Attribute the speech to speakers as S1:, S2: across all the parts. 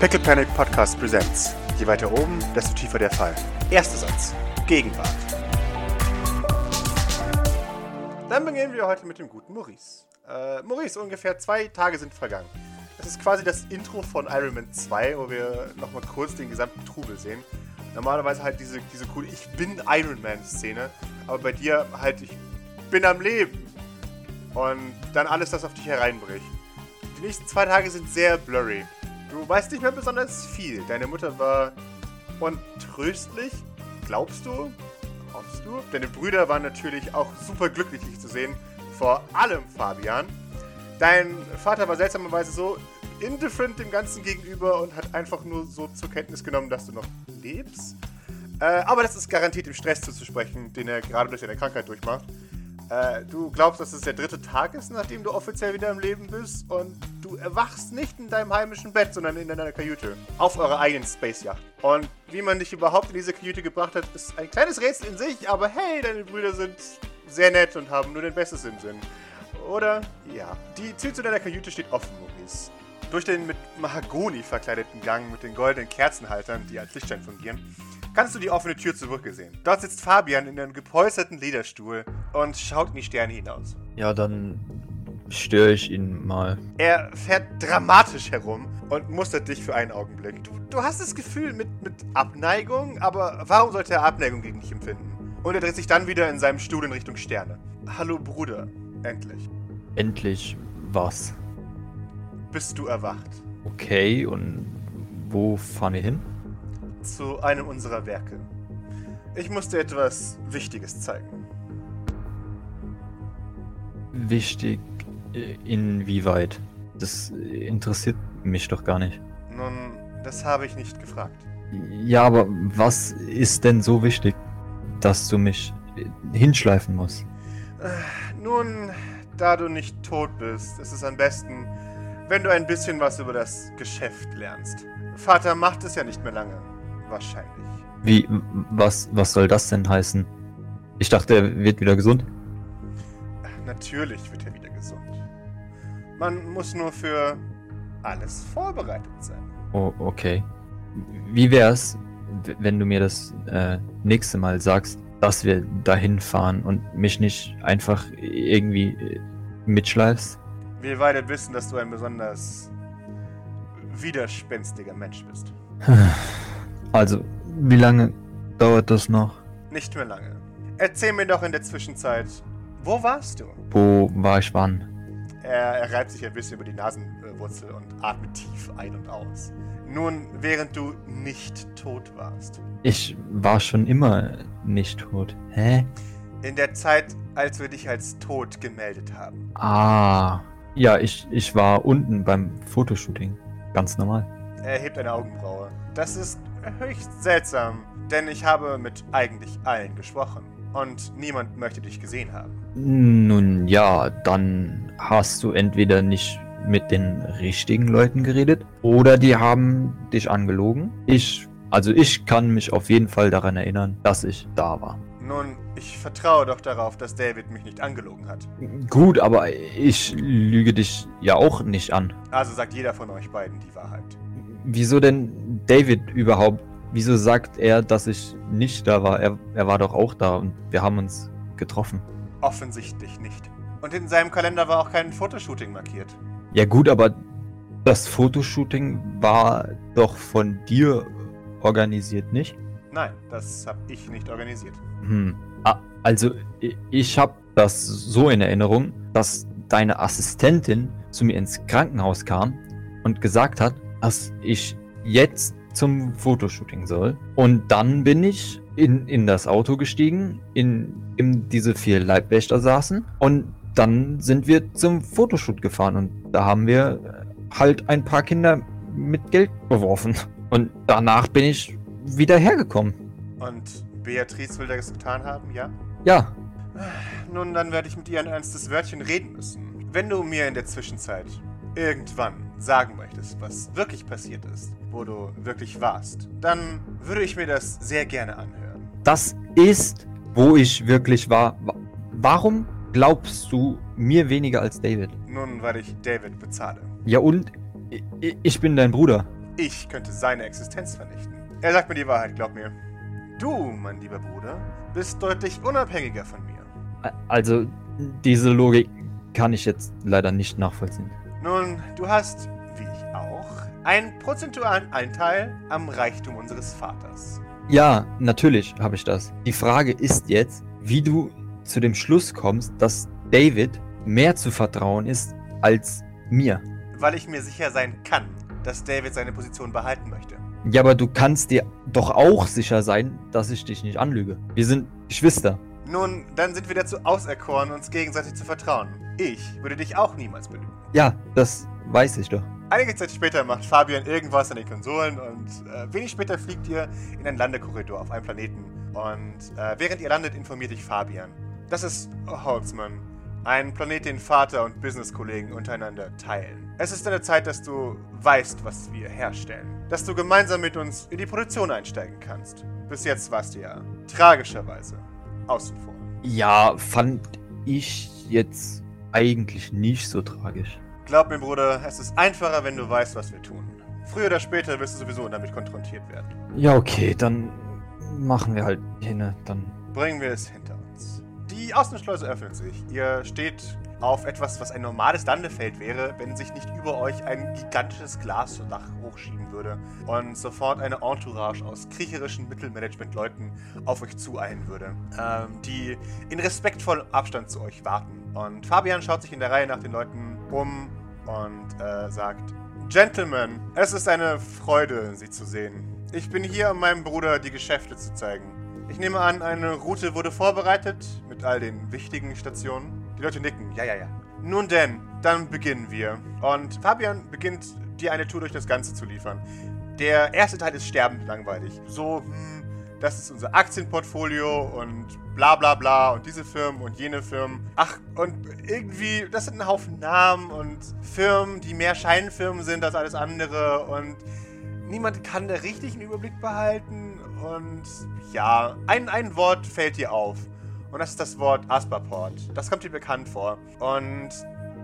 S1: Pickle Panic Podcast Presents. Je weiter oben, desto tiefer der Fall. Erster Satz. Gegenwart. Dann beginnen wir heute mit dem guten Maurice. Äh, Maurice, ungefähr zwei Tage sind vergangen. Das ist quasi das Intro von Iron Man 2, wo wir nochmal kurz den gesamten Trubel sehen. Normalerweise halt diese, diese coole Ich bin Iron Man Szene, aber bei dir halt Ich bin am Leben. Und dann alles, das auf dich hereinbricht. Die nächsten zwei Tage sind sehr blurry. Du weißt nicht mehr besonders viel. Deine Mutter war untröstlich, glaubst du? Hoffst du? Deine Brüder waren natürlich auch super glücklich, dich zu sehen. Vor allem Fabian. Dein Vater war seltsamerweise so indifferent dem Ganzen gegenüber und hat einfach nur so zur Kenntnis genommen, dass du noch lebst. Äh, aber das ist garantiert dem Stress zuzusprechen, den er gerade durch deine Krankheit durchmacht. Äh, du glaubst, dass es der dritte Tag ist, nachdem du offiziell wieder im Leben bist und erwachst nicht in deinem heimischen Bett, sondern in deiner Kajüte. Auf eurer eigenen Space-Yacht. Und wie man dich überhaupt in diese Kajüte gebracht hat, ist ein kleines Rätsel in sich, aber hey, deine Brüder sind sehr nett und haben nur den Bestes im Sinn. Oder? Ja. Die Tür zu deiner Kajüte steht offen, Maurice. Durch den mit Mahagoni verkleideten Gang mit den goldenen Kerzenhaltern, die als Lichtstein fungieren, kannst du die offene Tür zur Brücke sehen. Dort sitzt Fabian in einem gepolsterten Lederstuhl und schaut in die Sterne hinaus.
S2: Ja, dann störe ich ihn mal.
S1: Er fährt dramatisch herum und mustert dich für einen Augenblick. Du, du hast das Gefühl mit, mit Abneigung, aber warum sollte er Abneigung gegen dich empfinden? Und er dreht sich dann wieder in seinem Stuhl in Richtung Sterne. Hallo Bruder, endlich.
S2: Endlich was?
S1: Bist du erwacht?
S2: Okay, und wo fahren wir hin?
S1: Zu einem unserer Werke. Ich muss dir etwas Wichtiges zeigen.
S2: Wichtig, inwieweit? Das interessiert mich doch gar nicht.
S1: Nun, das habe ich nicht gefragt.
S2: Ja, aber was ist denn so wichtig, dass du mich äh, hinschleifen musst?
S1: Nun, da du nicht tot bist, ist es am besten, wenn du ein bisschen was über das Geschäft lernst. Vater macht es ja nicht mehr lange. Wahrscheinlich.
S2: Wie, was, was soll das denn heißen? Ich dachte, er wird wieder gesund.
S1: Natürlich wird er wieder gesund. Man muss nur für alles vorbereitet sein.
S2: Oh, okay. Wie wär's, wenn du mir das äh, nächste Mal sagst, dass wir dahin fahren und mich nicht einfach irgendwie äh, mitschleifst?
S1: Wir beide wissen, dass du ein besonders widerspenstiger Mensch bist.
S2: Also, wie lange dauert das noch?
S1: Nicht mehr lange. Erzähl mir doch in der Zwischenzeit, wo warst du?
S2: Wo war ich wann?
S1: Er, er reibt sich ein bisschen über die Nasenwurzel und atmet tief ein und aus. Nun, während du nicht tot warst.
S2: Ich war schon immer nicht tot. Hä?
S1: In der Zeit, als wir dich als tot gemeldet haben.
S2: Ah. Ja, ich, ich war unten beim Fotoshooting. Ganz normal.
S1: Er hebt eine Augenbraue. Das ist höchst seltsam, denn ich habe mit eigentlich allen gesprochen. Und niemand möchte dich gesehen haben.
S2: Nun ja, dann hast du entweder nicht mit den richtigen Leuten geredet oder die haben dich angelogen. Ich, also ich kann mich auf jeden Fall daran erinnern, dass ich da war.
S1: Nun, ich vertraue doch darauf, dass David mich nicht angelogen hat.
S2: Gut, aber ich lüge dich ja auch nicht an.
S1: Also sagt jeder von euch beiden die Wahrheit.
S2: Wieso denn David überhaupt? Wieso sagt er, dass ich nicht da war? Er, er war doch auch da und wir haben uns getroffen.
S1: Offensichtlich nicht. Und in seinem Kalender war auch kein Fotoshooting markiert.
S2: Ja gut, aber das Fotoshooting war doch von dir organisiert, nicht?
S1: Nein, das habe ich nicht organisiert.
S2: Hm. Ah, also ich habe das so in Erinnerung, dass deine Assistentin zu mir ins Krankenhaus kam und gesagt hat, dass ich jetzt zum Fotoshooting soll. Und dann bin ich in, in das Auto gestiegen, in, in diese vier Leibwächter saßen und dann sind wir zum Fotoshoot gefahren und da haben wir halt ein paar Kinder mit Geld beworfen. Und danach bin ich wieder hergekommen.
S1: Und Beatrice will das getan haben, ja?
S2: Ja,
S1: Nun, dann werde ich mit ihr ein ernstes Wörtchen reden müssen. Wenn du mir in der Zwischenzeit irgendwann sagen möchtest, was wirklich passiert ist, wo du wirklich warst, dann würde ich mir das sehr gerne anhören.
S2: Das ist, wo ich wirklich war. Wa- Warum glaubst du mir weniger als David?
S1: Nun, weil ich David bezahle.
S2: Ja und? Ich bin dein Bruder.
S1: ich könnte seine Existenz vernichten. Er sagt mir die Wahrheit, glaub mir. Du, mein lieber Bruder, bist deutlich unabhängiger von mir.
S2: Also, diese Logik kann ich jetzt leider nicht nachvollziehen.
S1: Nun, du hast, wie ich auch, einen prozentualen Anteil am Reichtum unseres Vaters.
S2: Ja, natürlich habe ich das. Die Frage ist jetzt, wie du zu dem Schluss kommst, dass David mehr zu vertrauen ist als mir.
S1: Weil ich mir sicher sein kann, dass David seine Position behalten möchte.
S2: Ja, aber du kannst dir doch auch sicher sein, dass ich dich nicht anlüge. Wir sind Geschwister.
S1: Nun, dann sind wir dazu auserkoren, uns gegenseitig zu vertrauen. Ich würde dich auch niemals belügen.
S2: Ja, das weiß ich doch.
S1: Einige Zeit später macht Fabian irgendwas an den Konsolen und äh, wenig später fliegt ihr in einen Landekorridor auf einem Planeten. Und äh, während ihr landet, informiert dich Fabian. Das ist Holzmann. Ein Planet, den Vater und Businesskollegen untereinander teilen. Es ist eine Zeit, dass du weißt, was wir herstellen. Dass du gemeinsam mit uns in die Produktion einsteigen kannst. Bis jetzt warst du ja tragischerweise außen vor.
S2: Ja, fand ich jetzt eigentlich nicht so tragisch.
S1: Glaub mir, Bruder, es ist einfacher, wenn du weißt, was wir tun. Früher oder später wirst du sowieso damit konfrontiert werden.
S2: Ja, okay, dann machen wir halt hin, dann.
S1: Bringen wir es hinter uns. Die Außenschleuse öffnet sich. Ihr steht auf etwas, was ein normales Landefeld wäre, wenn sich nicht über euch ein gigantisches Glasdach hochschieben würde und sofort eine Entourage aus kriecherischen Mittelmanagement-Leuten auf euch zueilen würde, ähm, die in respektvollem Abstand zu euch warten. Und Fabian schaut sich in der Reihe nach den Leuten um und äh, sagt, Gentlemen, es ist eine Freude, Sie zu sehen. Ich bin hier, um meinem Bruder die Geschäfte zu zeigen. Ich nehme an, eine Route wurde vorbereitet mit all den wichtigen Stationen. Die Leute nicken. Ja, ja, ja. Nun denn, dann beginnen wir. Und Fabian beginnt dir eine Tour durch das Ganze zu liefern. Der erste Teil ist sterbend langweilig. So, hm, das ist unser Aktienportfolio und bla bla bla und diese Firmen und jene Firmen. Ach, und irgendwie, das sind ein Haufen Namen und Firmen, die mehr Scheinfirmen sind als alles andere und niemand kann da richtig einen Überblick behalten und ja, ein, ein Wort fällt dir auf. Und das ist das Wort Asperport. Das kommt dir bekannt vor. Und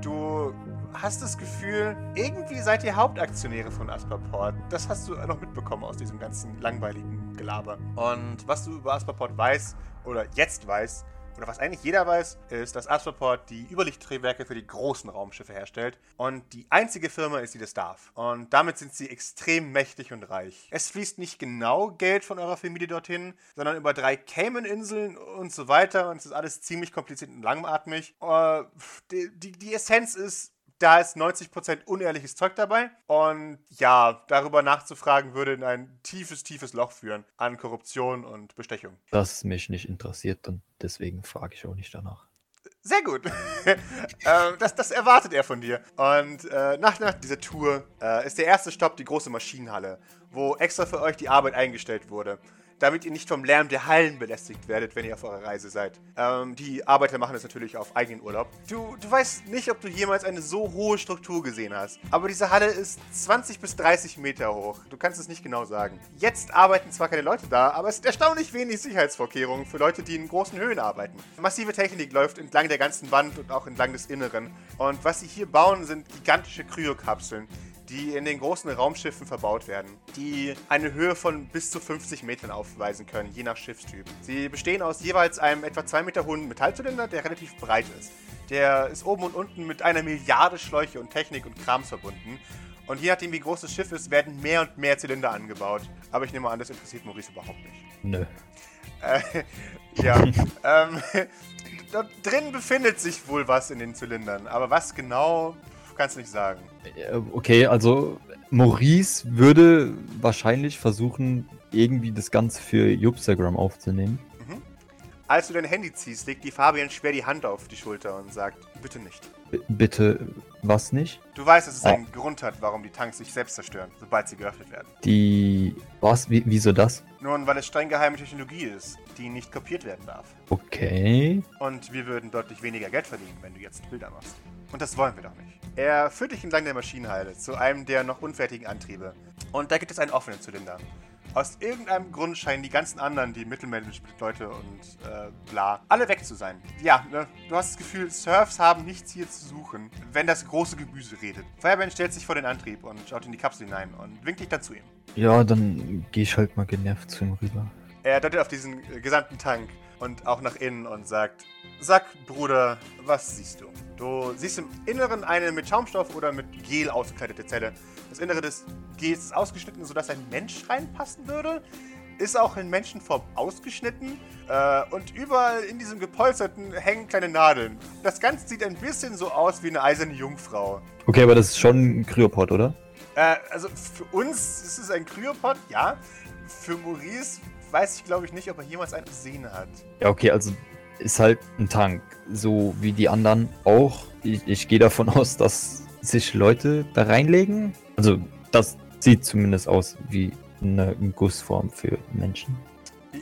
S1: du hast das Gefühl, irgendwie seid ihr Hauptaktionäre von Asperport. Das hast du noch mitbekommen aus diesem ganzen langweiligen Gelaber. Und was du über Asperport weißt, oder jetzt weißt, oder was eigentlich jeder weiß, ist, dass Astroport die Überlichtdrehwerke für die großen Raumschiffe herstellt und die einzige Firma ist, die das darf. Und damit sind sie extrem mächtig und reich. Es fließt nicht genau Geld von eurer Familie dorthin, sondern über drei Cayman-Inseln und so weiter und es ist alles ziemlich kompliziert und langatmig. Äh, die, die, die Essenz ist, da ist 90% unehrliches Zeug dabei. Und ja, darüber nachzufragen würde in ein tiefes, tiefes Loch führen an Korruption und Bestechung.
S2: Das mich nicht interessiert und deswegen frage ich auch nicht danach.
S1: Sehr gut. äh, das, das, erwartet er von dir. Und äh, nach, nach dieser Tour äh, ist der erste Stopp die große Maschinenhalle, wo extra für euch die Arbeit eingestellt wurde damit ihr nicht vom Lärm der Hallen belästigt werdet, wenn ihr auf eurer Reise seid. Ähm, die Arbeiter machen das natürlich auf eigenen Urlaub. Du, du weißt nicht, ob du jemals eine so hohe Struktur gesehen hast, aber diese Halle ist 20 bis 30 Meter hoch. Du kannst es nicht genau sagen. Jetzt arbeiten zwar keine Leute da, aber es sind erstaunlich wenig Sicherheitsvorkehrungen für Leute, die in großen Höhen arbeiten. Massive Technik läuft entlang der ganzen Wand und auch entlang des Inneren. Und was sie hier bauen, sind gigantische Kryokapseln, die in den großen Raumschiffen verbaut werden, die eine Höhe von bis zu 50 Metern aufweisen können, je nach Schiffstyp. Sie bestehen aus jeweils einem etwa 2 Meter hohen Metallzylinder, der relativ breit ist. Der ist oben und unten mit einer Milliarde Schläuche und Technik und Krams verbunden. Und je nachdem, wie groß das Schiff ist, werden mehr und mehr Zylinder angebaut. Aber ich nehme an, das interessiert Maurice überhaupt nicht.
S2: Nö.
S1: Äh, ja. ähm, dort drin befindet sich wohl was in den Zylindern. Aber was genau, kannst du nicht sagen.
S2: Äh, okay, also Maurice würde wahrscheinlich versuchen, irgendwie das Ganze für Instagram aufzunehmen.
S1: Mhm. Als du dein Handy ziehst, legt die Fabian schwer die Hand auf die Schulter und sagt, bitte nicht.
S2: B bitte was nicht?
S1: Du weißt, dass es oh. einen Grund hat, warum die Tanks sich selbst zerstören, sobald sie geöffnet werden.
S2: Die... was? Wie, wieso das?
S1: Nun, weil es streng geheime Technologie ist, die nicht kopiert werden darf.
S2: Okay.
S1: Und wir würden deutlich weniger Geld verdienen, wenn du jetzt Bilder machst. Und das wollen wir doch nicht. Er führt dich entlang der Maschinenhalle zu einem der noch unfertigen Antriebe. Und da gibt es einen offenen Zylinder. Aus irgendeinem Grund scheinen die ganzen anderen, die Mittelmanagement-Leute und äh, bla, alle weg zu sein. Ja, ne? du hast das Gefühl, Surfs haben nichts hier zu suchen, wenn das große Gemüse redet. Fireman stellt sich vor den Antrieb und schaut in die Kapsel hinein und winkt dich dann zu ihm.
S2: Ja, dann gehe ich halt mal genervt zu ihm rüber.
S1: Er deutet auf diesen äh, gesamten Tank und auch nach innen und sagt: Sag, Bruder, was siehst du? Du siehst im Inneren eine mit Schaumstoff oder mit Gel ausgekleidete Zelle. Das Innere des Gels ist ausgeschnitten, sodass ein Mensch reinpassen würde. Ist auch in Menschenform ausgeschnitten. Äh, und überall in diesem Gepolsterten hängen kleine Nadeln. Das Ganze sieht ein bisschen so aus wie eine eiserne Jungfrau.
S2: Okay, aber das ist schon ein Kryopod, oder?
S1: Äh, also für uns ist es ein Kryopod, ja. Für Maurice weiß ich, glaube ich, nicht, ob er jemals einen gesehen hat.
S2: Ja, okay, also ist halt ein Tank. So wie die anderen auch. Ich, ich gehe davon aus, dass sich Leute da reinlegen. Also, das sieht zumindest aus wie eine Gussform für Menschen.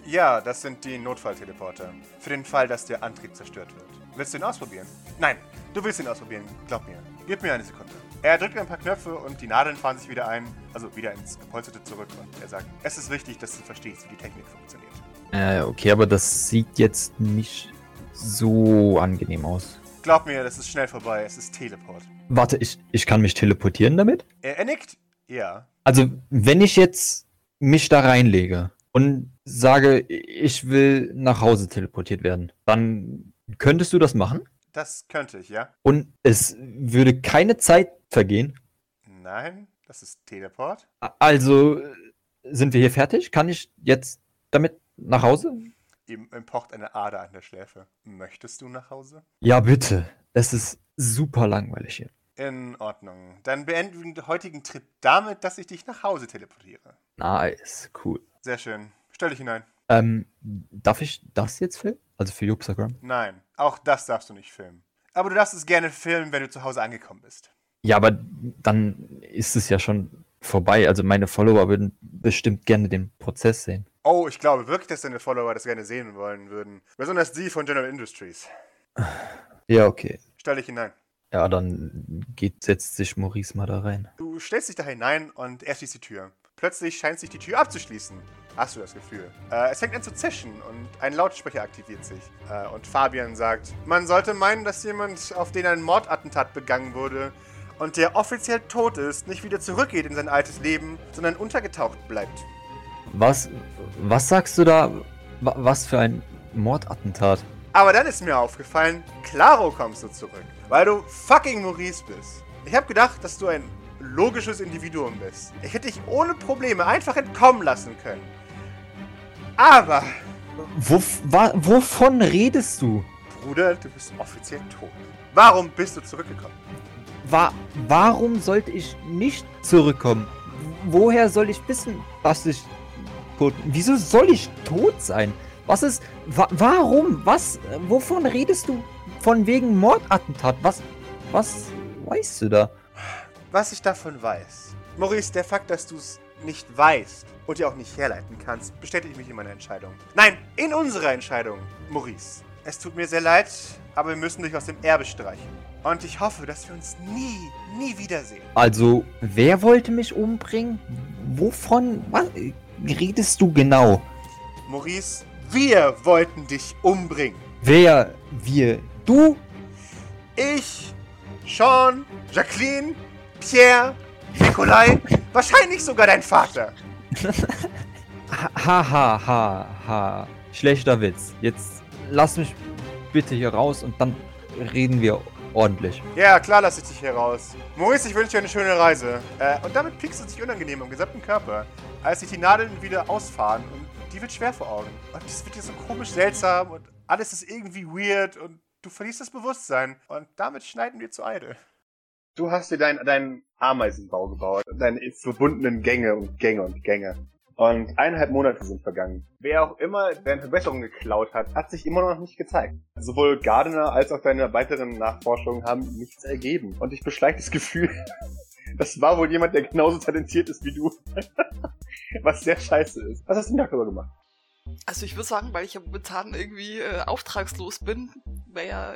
S1: Ja, das sind die Notfallteleporter. Für den Fall, dass der Antrieb zerstört wird. Willst du ihn ausprobieren? Nein, du willst ihn ausprobieren. Glaub mir. Gib mir eine Sekunde. Er drückt ein paar Knöpfe und die Nadeln fahren sich wieder ein, also wieder ins Gepolsterte zurück und er sagt, es ist wichtig, dass du verstehst, wie die Technik funktioniert.
S2: Äh, okay, aber das sieht jetzt nicht so angenehm aus.
S1: Glaub mir, das ist schnell vorbei, es ist Teleport.
S2: Warte, ich, ich kann mich teleportieren damit?
S1: Er, er nickt? Ja.
S2: Also, wenn ich jetzt mich da reinlege und sage, ich will nach Hause teleportiert werden, dann könntest du das machen?
S1: Das könnte ich, ja.
S2: Und es würde keine Zeit vergehen?
S1: Nein, das ist Teleport.
S2: Also, sind wir hier fertig? Kann ich jetzt damit nach Hause?
S1: Ihm, ihm pocht eine Ader an der Schläfe. Möchtest du nach Hause?
S2: Ja, bitte. Es ist super langweilig hier.
S1: In Ordnung. Dann beenden wir den heutigen Trip damit, dass ich dich nach Hause teleportiere.
S2: Nice, cool.
S1: Sehr schön. Stell dich hinein.
S2: Ähm, darf ich das jetzt filmen? Also für Instagram?
S1: Nein, auch das darfst du nicht filmen. Aber du darfst es gerne filmen, wenn du zu Hause angekommen bist.
S2: Ja, aber dann ist es ja schon vorbei. Also meine Follower würden bestimmt gerne den Prozess sehen.
S1: Oh, ich glaube wirklich, dass deine Follower das gerne sehen wollen würden. Besonders die von General Industries.
S2: Ja, okay.
S1: Stell dich hinein.
S2: Ja, dann geht, setzt sich Maurice mal da rein.
S1: Du stellst dich da hinein und er schließt die Tür. Plötzlich scheint sich die Tür abzuschließen. Hast du das Gefühl? Äh, es fängt an zu zischen und ein Lautsprecher aktiviert sich. Äh, und Fabian sagt, man sollte meinen, dass jemand, auf den ein Mordattentat begangen wurde und der offiziell tot ist, nicht wieder zurückgeht in sein altes Leben, sondern untergetaucht bleibt.
S2: Was, was sagst du da? Wa- Was für ein Mordattentat?
S1: Aber dann ist mir aufgefallen, klaro kommst du zurück, weil du fucking Maurice bist. Ich habe gedacht, dass du ein logisches Individuum bist. Ich hätte dich ohne Probleme einfach entkommen lassen können. Aber,
S2: Wo, wovon redest du?
S1: Bruder, du bist offiziell tot. Warum bist du zurückgekommen?
S2: Wa warum sollte ich nicht zurückkommen? Woher soll ich wissen, dass ich tot Wieso soll ich tot sein? Was ist. Wa warum? Was? Wovon redest du? Von wegen Mordattentat? Was. Was weißt du da?
S1: Was ich davon weiß. Maurice, der Fakt, dass du es nicht weißt und dir auch nicht herleiten kannst, bestätigt mich in meiner Entscheidung. Nein, in unserer Entscheidung, Maurice. Es tut mir sehr leid, aber wir müssen dich aus dem Erbe streichen. Und ich hoffe, dass wir uns nie, nie wiedersehen.
S2: Also, wer wollte mich umbringen? Wovon. Was redest du genau?
S1: Maurice, wir wollten dich umbringen.
S2: Wer? Wir? Du?
S1: Ich, Sean, Jacqueline, Pierre, Nikolai, wahrscheinlich sogar dein Vater.
S2: Ha, ha, ha, ha. Schlechter Witz. Jetzt lass mich bitte hier raus und dann reden wir ordentlich.
S1: Ja, klar lasse ich dich hier raus. Maurice, ich wünsche dir eine schöne Reise. Äh, und damit piekst du dich unangenehm im gesamten Körper, als sich die Nadeln wieder ausfahren und die wird schwer vor Augen. Und das wird dir so komisch seltsam und alles ist irgendwie weird und du verlierst das Bewusstsein. Und damit schneiden wir zu Eide. Du hast dir deinen dein Ameisenbau gebaut, deine verbundenen Gänge und Gänge und Gänge. Und eineinhalb Monate sind vergangen. Wer auch immer deine Verbesserung geklaut hat, hat sich immer noch nicht gezeigt. Sowohl Gardner als auch deine weiteren Nachforschungen haben nichts ergeben. Und ich beschleicht das Gefühl, das war wohl jemand, der genauso talentiert ist wie du. Was sehr scheiße ist. Was hast du denn darüber gemacht?
S3: Also ich würde sagen, weil ich ja momentan irgendwie äh, auftragslos bin, wäre ja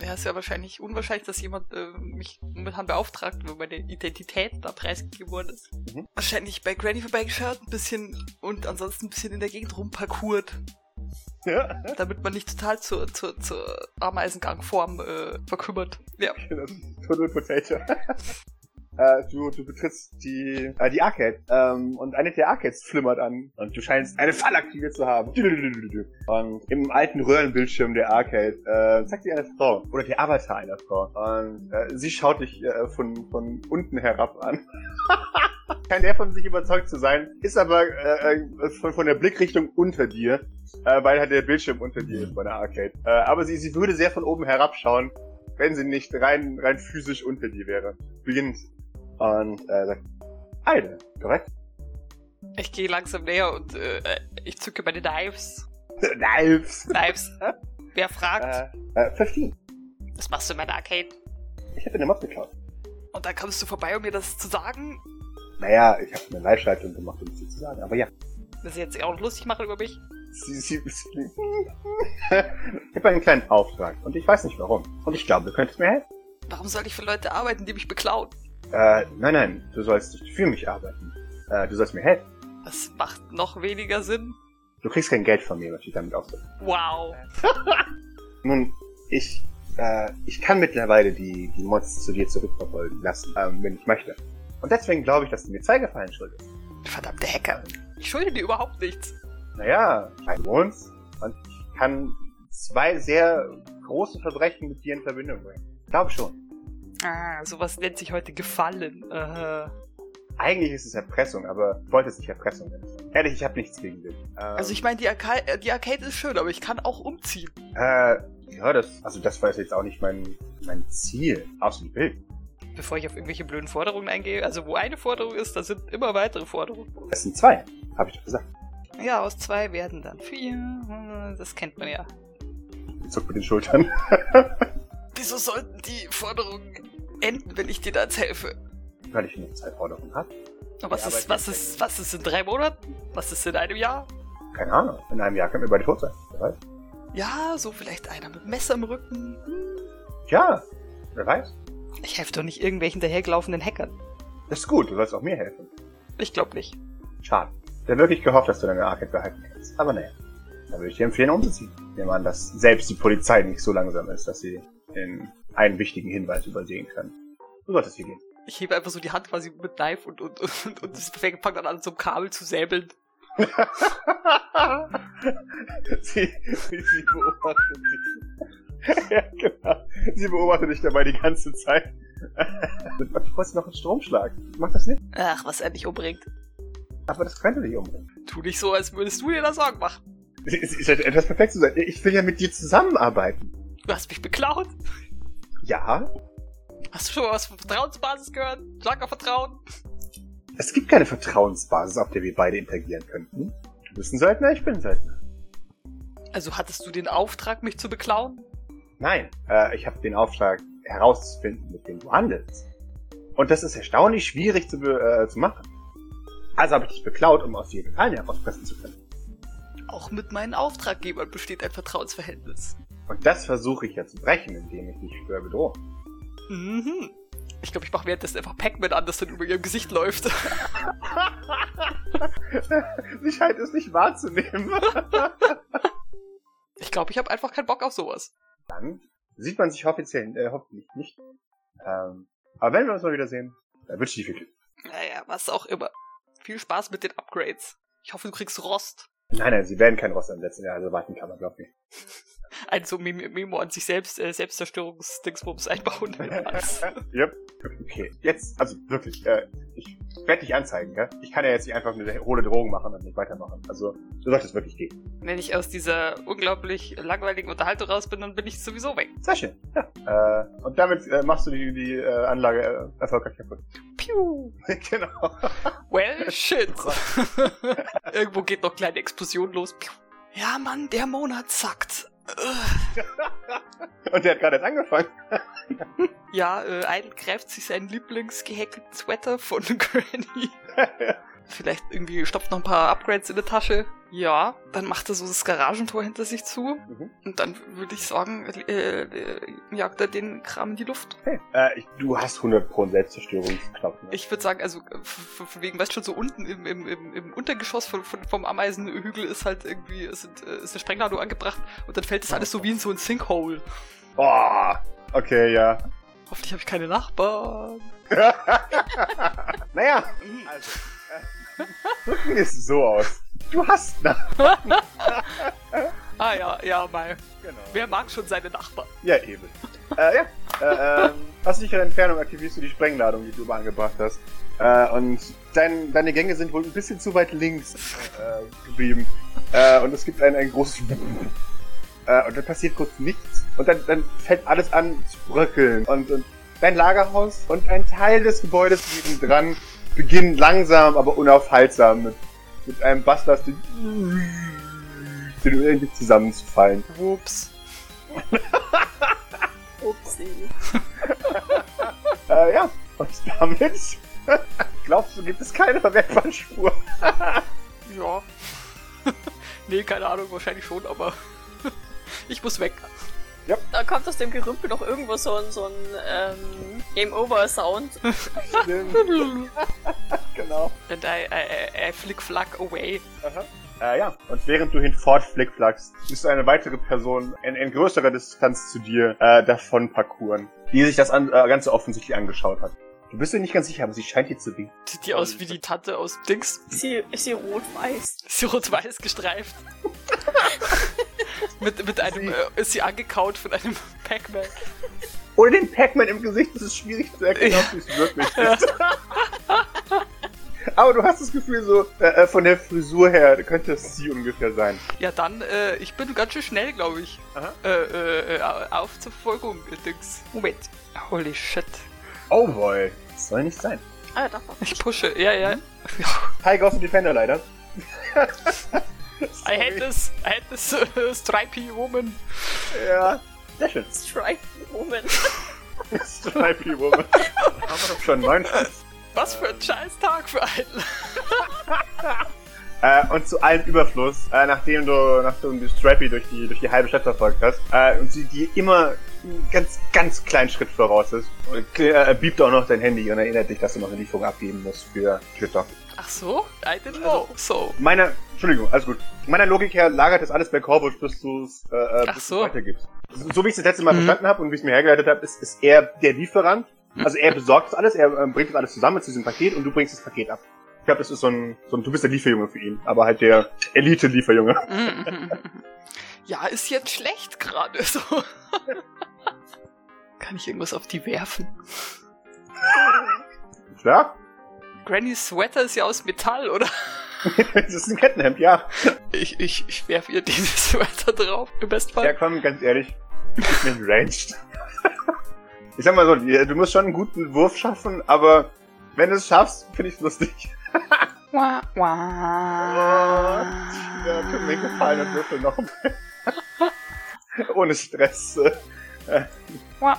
S3: Ja, ist ja wahrscheinlich unwahrscheinlich, dass jemand äh, mich momentan beauftragt, wenn meine Identität da preisgegeben worden ist.
S1: Mhm.
S3: Wahrscheinlich bei Granny vorbeigeschaut, ein bisschen und ansonsten ein bisschen in der Gegend rumparkourt,
S1: Ja.
S3: damit man nicht total zur, zur, zur Ameisengangform äh, verkümmert. Ja.
S1: Total Potato. Äh, du, du betrittst die, äh, die Arcade ähm, und eine der Arcades flimmert an und du scheinst eine Falle aktiviert zu haben. Und im alten Röhrenbildschirm der Arcade äh, zeigt dir eine Frau oder der Avatar einer Frau und äh, sie schaut dich äh, von, von unten herab an. Kein der von sich überzeugt zu sein, ist aber äh, äh, von, von der Blickrichtung unter dir, äh, weil halt der Bildschirm unter dir ist bei der Arcade. Äh, aber sie, sie würde sehr von oben herabschauen, wenn sie nicht rein, rein physisch unter dir wäre. Beginnt und äh, sagt, Heide, korrekt?
S3: Ich gehe langsam näher und äh, ich zücke meine Knives.
S1: Knives.
S3: Knives. Wer fragt?
S1: Äh, äh, 15.
S3: Was machst du in meiner Arcade?
S1: Ich hätte eine Mod geklaut.
S3: Und dann kommst du vorbei, um mir das zu sagen?
S1: Naja, ich habe eine Live-Schaltung gemacht, um es dir zu sagen. Aber ja,
S3: Das jetzt auch noch lustig machen über mich?
S1: sie, sie, sie Ich habe einen kleinen Auftrag und ich weiß nicht warum. Und ich glaube, du könntest mir helfen.
S3: Warum soll ich für Leute arbeiten, die mich beklauen?
S1: Äh, nein, nein, du sollst nicht für mich arbeiten. Äh, du sollst mir helfen.
S3: Das macht noch weniger Sinn.
S1: Du kriegst kein Geld von mir, was ich damit ausdrücke.
S3: Wow.
S1: Nun, ich, äh, ich kann mittlerweile die, die Mods zu dir zurückverfolgen lassen, ähm, wenn ich möchte. Und deswegen glaube ich, dass du mir zwei Gefallen schuldest.
S3: Verdammte Hacker. Ich schulde dir überhaupt nichts.
S1: Naja, ein wohnst und ich kann zwei sehr große Verbrechen mit dir in Verbindung bringen. Ich glaube schon.
S3: Ah, sowas nennt sich heute Gefallen. Äh,
S1: Eigentlich ist es Erpressung, aber ich wollte es nicht Erpressung nennen. Ehrlich, ich habe nichts gegen dich. Ähm,
S3: also ich meine, die, Arca äh, die Arcade ist schön, aber ich kann auch umziehen.
S1: Äh, ja, das, also das war jetzt auch nicht mein, mein Ziel. Aus dem Bild.
S3: Bevor ich auf irgendwelche blöden Forderungen eingehe. Also wo eine Forderung ist, da sind immer weitere Forderungen.
S1: Es sind zwei, habe ich doch gesagt.
S3: Ja, aus zwei werden dann vier. Das kennt man ja.
S1: Ich zuck mit den Schultern.
S3: Wieso sollten die Forderungen enden, wenn ich dir da jetzt helfe?
S1: Weil ich nur zwei Forderungen habe.
S3: Was ist, was ist, was ist in drei Monaten? Was ist in einem Jahr?
S1: Keine Ahnung. In einem Jahr können wir beide tot sein. Wer weiß?
S3: Ja, so vielleicht einer mit Messer im Rücken. Hm.
S1: Ja, wer weiß.
S3: Ich helfe doch nicht irgendwelchen dahergelaufenen Hackern.
S1: Das ist gut, du sollst auch mir helfen.
S3: Ich glaube nicht.
S1: Schade. Ich hätte wirklich gehofft, dass du deine Arcade behalten kannst. Aber naja. Dann würde ich dir empfehlen, umzuziehen. Nehme an, dass selbst die Polizei nicht so langsam ist, dass sie den einen wichtigen Hinweis übersehen kann. Du solltest hier gehen.
S3: Ich hebe einfach so die Hand quasi mit Knife und, und, und, und das fängt dann an, so ein Kabel zu säbeln.
S1: sie, sie, sie beobachtet dich. ja, genau. Sie beobachtet dich dabei die ganze Zeit. du wolltest noch einen Stromschlag. Mach das nicht.
S3: Ach, was er dich umbringt.
S1: Aber das könnte dich umbringen.
S3: Tu nicht so, als würdest du dir da Sorgen machen.
S1: Es ist etwas perfekt zu sein. Ich will ja mit dir zusammenarbeiten.
S3: Du hast mich beklaut.
S1: Ja?
S3: Hast du schon mal was von Vertrauensbasis gehört? Starker Vertrauen?
S1: Es gibt keine Vertrauensbasis, auf der wir beide interagieren könnten. Du bist ein Söldner, ich bin ein Söldner.
S3: Also hattest du den Auftrag, mich zu beklauen?
S1: Nein, äh, ich habe den Auftrag herauszufinden, mit dem du handelst. Und das ist erstaunlich schwierig zu, äh, zu machen. Also habe ich dich beklaut, um aus dir Gefallen herauspressen zu können.
S3: Auch mit meinen Auftraggebern besteht ein Vertrauensverhältnis.
S1: Und das versuche ich ja zu brechen, indem ich dich schwer bedrohe.
S3: Mhm. Ich glaube, ich mache währenddessen einfach Pac-Man an, das dann über ihrem Gesicht läuft.
S1: Sie scheint es nicht wahrzunehmen.
S3: Ich glaube, ich habe einfach keinen Bock auf sowas.
S1: Dann sieht man sich offiziell, äh, hoffentlich nicht. Ähm, aber wenn wir uns mal wiedersehen, dann wünsche ich dir viel Glück.
S3: Naja, was auch immer. Viel Spaß mit den Upgrades. Ich hoffe, du kriegst Rost.
S1: Nein, nein, sie werden kein Rost ansetzen, ja, also warten kann man, glaub ich.
S3: Ein so Mem- Memo an sich selbst, äh, Selbstzerstörungsdingsbums einbauen.
S1: Yep. Okay, jetzt, also wirklich, äh, ich werde dich anzeigen, gell? Ich kann ja jetzt nicht einfach eine hohle Drogen machen und nicht weitermachen. Also, du solltest wirklich gehen.
S3: Wenn ich aus dieser unglaublich langweiligen Unterhaltung raus bin, dann bin ich sowieso weg.
S1: Sehr schön. Ja. Äh, und damit äh, machst du die, die äh, Anlage äh, erfolgreich kaputt.
S3: Piu.
S1: genau.
S3: Well, shit. Irgendwo geht noch kleine Explosion los. Piu. Ja, Mann, der Monat zackt.
S1: Und der hat gerade erst angefangen.
S3: Ja, äh, Idle greift sich seinen lieblingsgehäkelten Sweater von Granny. vielleicht irgendwie stopft noch ein paar Upgrades in der Tasche. Ja, dann macht er so das Garagentor hinter sich zu.
S1: Mhm.
S3: Und dann würde ich sagen, äh, äh, jagt er den Kram in die Luft.
S1: Hey, äh, ich, du hast 100 Pro Selbstzerstörungsknopf. Ne?
S3: Ich würde sagen, also äh, f- von wegen, weißt du, schon so unten im, im, im, im Untergeschoss von, von, vom Ameisenhügel ist halt irgendwie, ist, äh, ist eine Sprengladung angebracht und dann fällt das alles so wie in so ein Sinkhole.
S1: Oh, okay, ja.
S3: Hoffentlich habe ich keine Nachbarn.
S1: naja, also, drücken es so aus. Du hast nach.
S3: Ah ja, ja, mal.
S1: Genau.
S3: Wer mag schon seine Nachbarn?
S1: Ja, eben. Äh, ja. Äh, ähm, aus sicherer Entfernung aktivierst du die Sprengladung, die du oben angebracht hast. Äh, und dein, deine Gänge sind wohl ein bisschen zu weit links äh, geblieben. Äh, und es gibt ein, ein großes äh, und dann passiert kurz nichts. Und dann, dann fällt alles an zu bröckeln. Und, und dein Lagerhaus und ein Teil des Gebäudes nebendran beginnen langsam, aber unaufhaltsam mit, mit einem den irgendwie zusammenzufallen.
S3: Ups.
S4: Upsi.
S1: Äh, ja, und damit glaubst du, gibt es keine Verwertungsspur.
S3: Ja. nee, keine Ahnung, wahrscheinlich schon, aber ich muss weg.
S4: Da kommt aus dem Gerümpel noch irgendwo so ein, so ein ähm, Game-Over-Sound.
S1: genau.
S3: And I, I, I, flick flack away.
S1: Äh, ja, und während du hinfort flickflackst, ist eine weitere Person in, in größerer Distanz zu dir äh, davon parkouren, die sich das an, äh, Ganze offensichtlich angeschaut hat. Du bist dir nicht ganz sicher, aber sie scheint dir zu winken.
S3: Sieht die aus wie die Tante aus Dings.
S4: Ist sie, ist sie rot-weiß?
S3: Ist sie rot-weiß gestreift. mit, mit einem, äh, ist sie angekaut von einem Pac-Man.
S1: Ohne den Pac-Man im Gesicht ist es schwierig zu erkennen, ob sie es wirklich ist. aber du hast das Gefühl so, äh, äh, von der Frisur her könnte es sie ungefähr sein.
S3: Ja, dann, äh, ich bin ganz schön schnell, glaube ich. Äh, äh, auf zur Verfolgung, Dings. Moment. Holy shit.
S1: Oh boy, das soll nicht sein.
S4: Ah, doch.
S3: Ich pushe, ja, ja.
S1: Hi, Ghost Defender leider.
S3: I hate this, I hate this uh, stripy woman.
S1: Ja, sehr schön.
S4: Strike Woman.
S1: Stripey Woman. Haben wir doch schon neun.
S3: Was für ein scheiß Tag für einen.
S1: Äh, und zu allem Überfluss, äh, nachdem du, nachdem du Strappy durch die, durch die halbe Stadt verfolgt hast, äh, und sie dir immer einen ganz, ganz kleinen Schritt voraus ist, und, äh, biebt auch noch dein Handy und erinnert dich, dass du noch eine Lieferung abgeben musst für Twitter.
S3: Ach so? I didn't know. So.
S1: Meiner, Entschuldigung, alles gut. Meiner Logik her lagert das alles bei Corvus, bis du es äh, äh, bis
S3: so.
S1: weitergibst. So, so wie ich es das letzte Mal
S3: Mhm.
S1: verstanden habe und wie ich es mir hergeleitet habe, ist, ist er der Lieferant. Also er besorgt das alles, er ähm, bringt das alles zusammen zu diesem Paket und du bringst das Paket ab. Ich glaube, das ist so ein, so ein, du bist der Lieferjunge für ihn, aber halt der Elite-Lieferjunge.
S3: Mhm. ja, ist jetzt schlecht gerade so. Kann ich irgendwas auf die werfen?
S1: Klar?
S3: Granny's Sweater ist ja aus Metall, oder?
S1: das ist ein Kettenhemd, ja.
S3: Ich, ich, ich werf ihr dieses Sweater drauf, im Bestfall.
S1: Ja, komm, ganz ehrlich. Ich bin ranged. Ich sag mal so, du musst schon einen guten Wurf schaffen, aber wenn du es schaffst, finde ich es lustig.
S3: Wah,
S1: Ja, tut mir gefallen und würfel noch Ohne Stress.
S3: Wah,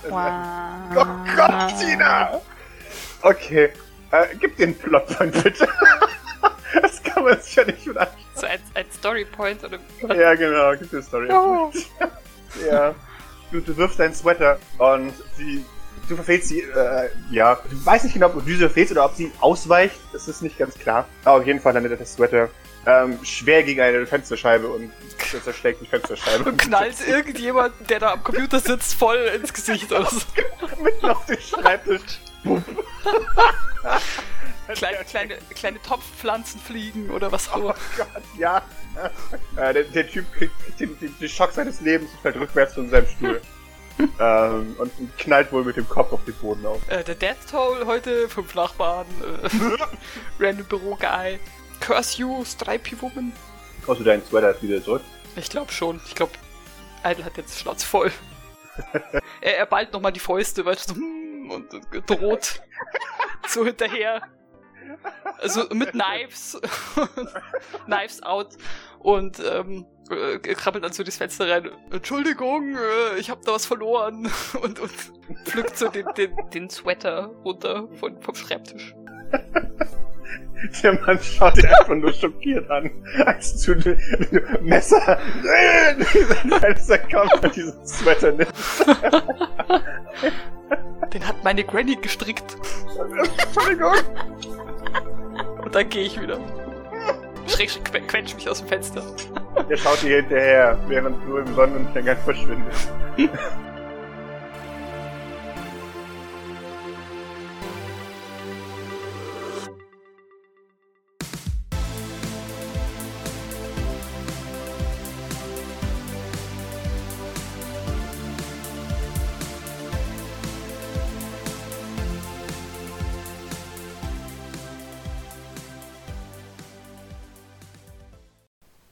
S1: Oh Gott, Tina! Okay, äh, gib den Plotpoint bitte. das kann man sich ja nicht mit anschauen.
S3: So ein, ein Storypoint oder.
S1: Ja, genau, gib den Story.
S3: Oh.
S1: Ja. Du, du wirfst deinen Sweater und sie. Du verfehlst sie, äh, ja. Du weißt nicht genau, ob du sie verfehlst oder ob sie ausweicht. Das ist nicht ganz klar. Aber auf jeden Fall landet der Sweater ähm, schwer gegen eine Fensterscheibe und zerschlägt die Fensterscheibe.
S3: Und knallt irgendjemand, der da am Computer sitzt, voll ins Gesicht oder so.
S1: mitten auf den Schreibtisch.
S3: Kleine, kleine, kleine Topfpflanzen fliegen oder was auch immer.
S1: Oh Gott, ja. Äh, der, der Typ kriegt, kriegt den, den, den Schock seines Lebens und fällt rückwärts von seinem Stuhl. ähm, und knallt wohl mit dem Kopf auf den Boden auf.
S3: Äh, der Death Toll heute, fünf Nachbarn, äh, Random Büro Guy, Curse You, Stripey Woman.
S1: Du deinen Sweater jetzt wieder zurück?
S3: Ich glaube schon. Ich glaube, Idle hat jetzt Schnauze voll. er, er ballt nochmal die Fäuste, weißt du, und, und droht so hinterher. Also mit Knives. Knives out. Und ähm, äh, krabbelt dann so durchs Fenster rein. Entschuldigung, äh, ich habe da was verloren. Und, und pflückt so den, den, den Sweater runter von, vom Schreibtisch.
S1: Der Mann schaut dich einfach nur schockiert an, als du du- Messer sein Fenster kommt und diesen Sweater nimmt.
S3: Den hat meine Granny gestrickt.
S1: Entschuldigung.
S3: Und dann gehe ich wieder. Schräg, que- quetsch mich aus dem Fenster.
S1: Der schaut dir hinterher, während du im Sonnenuntergang verschwindest.